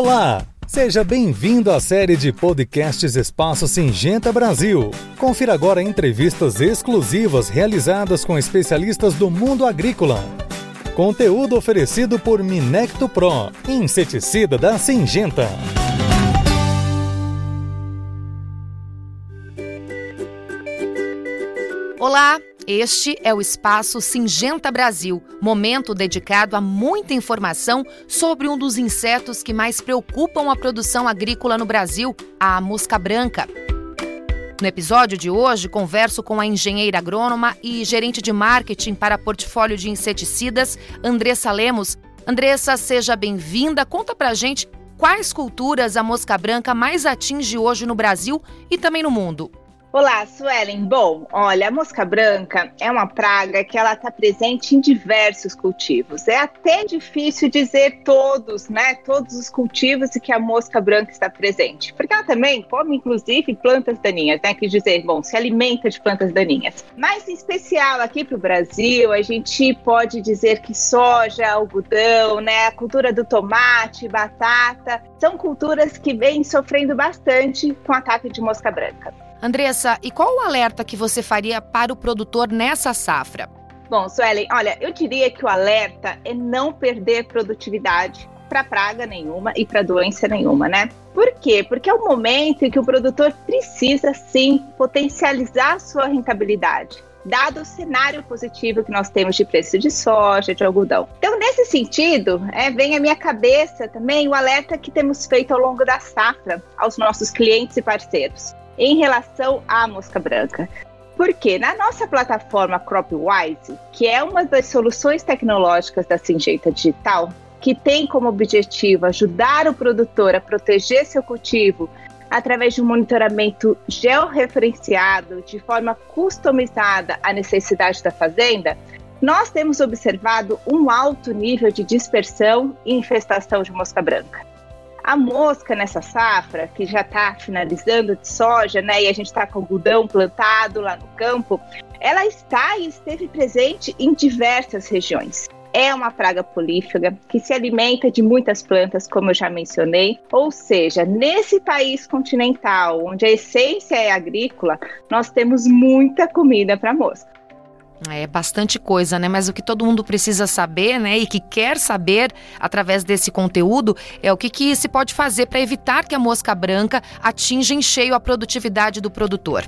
Olá! Seja bem-vindo à série de podcasts Espaço Singenta Brasil. Confira agora entrevistas exclusivas realizadas com especialistas do mundo agrícola. Conteúdo oferecido por Minecto Pro, inseticida da Singenta. Olá, este é o espaço Singenta Brasil, momento dedicado a muita informação sobre um dos insetos que mais preocupam a produção agrícola no Brasil, a mosca branca. No episódio de hoje, converso com a engenheira agrônoma e gerente de marketing para portfólio de inseticidas, Andressa Lemos. Andressa, seja bem-vinda. Conta pra gente quais culturas a mosca branca mais atinge hoje no Brasil e também no mundo. Olá, Suelen. Bom, olha, a mosca branca é uma praga que ela está presente em diversos cultivos. É até difícil dizer todos, né? Todos os cultivos em que a mosca branca está presente, porque ela também come, inclusive, plantas daninhas, né? Quer dizer, bom, se alimenta de plantas daninhas. Mas em especial aqui para o Brasil, a gente pode dizer que soja, algodão, né? A cultura do tomate, batata, são culturas que vêm sofrendo bastante com ataque de mosca branca. Andressa, e qual o alerta que você faria para o produtor nessa safra? Bom, Suelen, olha, eu diria que o alerta é não perder produtividade para praga nenhuma e para doença nenhuma, né? Por quê? Porque é o momento em que o produtor precisa sim potencializar sua rentabilidade, dado o cenário positivo que nós temos de preço de soja, de algodão. Então, nesse sentido, é, vem à minha cabeça também o alerta que temos feito ao longo da safra aos nossos clientes e parceiros em relação à mosca branca. Porque na nossa plataforma CropWise, que é uma das soluções tecnológicas da Singenta Digital, que tem como objetivo ajudar o produtor a proteger seu cultivo através de um monitoramento georreferenciado, de forma customizada à necessidade da fazenda, nós temos observado um alto nível de dispersão e infestação de mosca branca. A mosca nessa safra, que já está finalizando de soja, né, e a gente está com algodão plantado lá no campo, ela está e esteve presente em diversas regiões. É uma praga polífaga que se alimenta de muitas plantas, como eu já mencionei. Ou seja, nesse país continental, onde a essência é agrícola, nós temos muita comida para mosca. É bastante coisa, né? Mas o que todo mundo precisa saber, né, e que quer saber através desse conteúdo é o que, que se pode fazer para evitar que a mosca branca atinja em cheio a produtividade do produtor.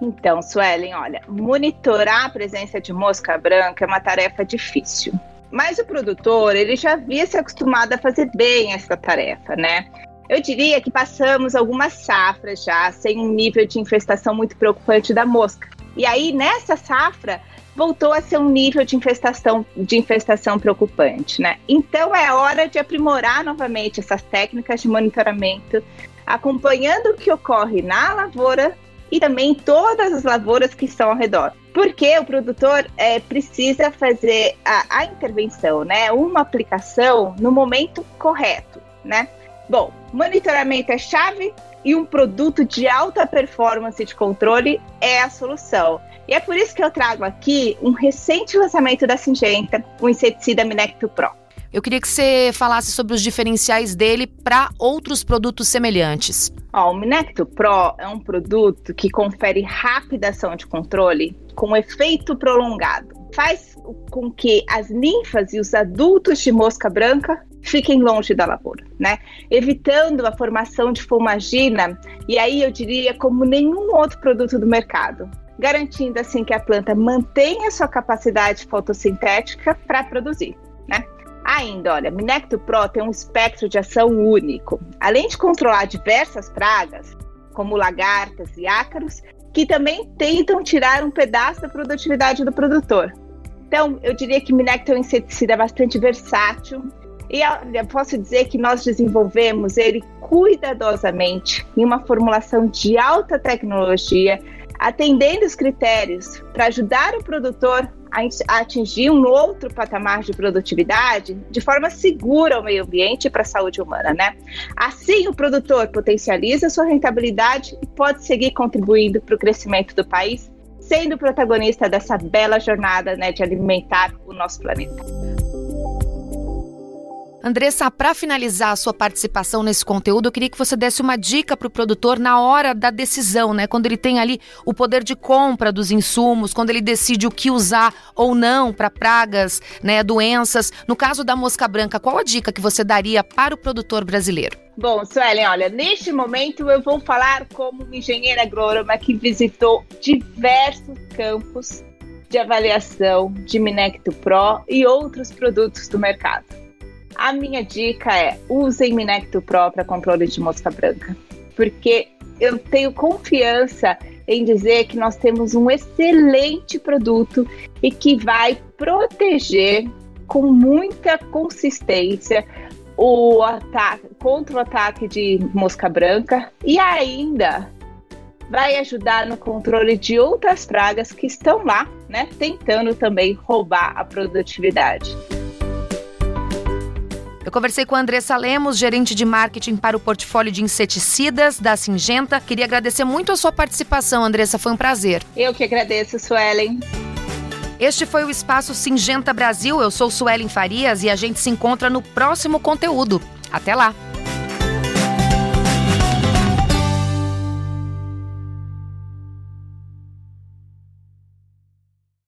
Então, Suelen, olha, monitorar a presença de mosca branca é uma tarefa difícil. Mas o produtor, ele já havia se acostumado a fazer bem essa tarefa, né? Eu diria que passamos algumas safras já sem um nível de infestação muito preocupante da mosca. E aí, nessa safra, voltou a ser um nível de infestação, de infestação preocupante, né? Então é hora de aprimorar novamente essas técnicas de monitoramento, acompanhando o que ocorre na lavoura e também todas as lavouras que estão ao redor. Porque o produtor é, precisa fazer a, a intervenção, né? Uma aplicação no momento correto, né? Bom, monitoramento é chave, e um produto de alta performance de controle é a solução. E é por isso que eu trago aqui um recente lançamento da Singenta, o inseticida Minecto Pro. Eu queria que você falasse sobre os diferenciais dele para outros produtos semelhantes. Ó, o Minecto Pro é um produto que confere rápida ação de controle com efeito prolongado. Faz com que as ninfas e os adultos de mosca branca fiquem longe da lavoura, né? Evitando a formação de fumagina, e aí eu diria como nenhum outro produto do mercado, garantindo assim que a planta mantenha sua capacidade fotossintética para produzir, né? Ainda, olha, Minecto Pro tem um espectro de ação único. Além de controlar diversas pragas, como lagartas e ácaros, que também tentam tirar um pedaço da produtividade do produtor. Então, eu diria que Minecto é um inseticida bastante versátil e olha, posso dizer que nós desenvolvemos ele cuidadosamente em uma formulação de alta tecnologia, atendendo os critérios para ajudar o produtor a atingir um outro patamar de produtividade de forma segura ao meio ambiente e para a saúde humana, né? Assim, o produtor potencializa sua rentabilidade e pode seguir contribuindo para o crescimento do país, sendo protagonista dessa bela jornada né, de alimentar o nosso planeta. Andressa, para finalizar a sua participação nesse conteúdo, eu queria que você desse uma dica para o produtor na hora da decisão, né? Quando ele tem ali o poder de compra dos insumos, quando ele decide o que usar ou não para pragas, né, doenças. No caso da mosca branca, qual a dica que você daria para o produtor brasileiro? Bom, Suelen, olha, neste momento eu vou falar como uma engenheira agrônoma que visitou diversos campos de avaliação de Minecto Pro e outros produtos do mercado. A minha dica é: usem Minecto Pro para controle de mosca branca, porque eu tenho confiança em dizer que nós temos um excelente produto e que vai proteger com muita consistência o ataque contra o ataque de mosca branca e ainda vai ajudar no controle de outras pragas que estão lá, né, tentando também roubar a produtividade. Eu conversei com a Andressa Lemos, gerente de marketing para o portfólio de inseticidas da Singenta. Queria agradecer muito a sua participação, Andressa, foi um prazer. Eu que agradeço, Suelen. Este foi o Espaço Singenta Brasil. Eu sou Suelen Farias e a gente se encontra no próximo conteúdo. Até lá!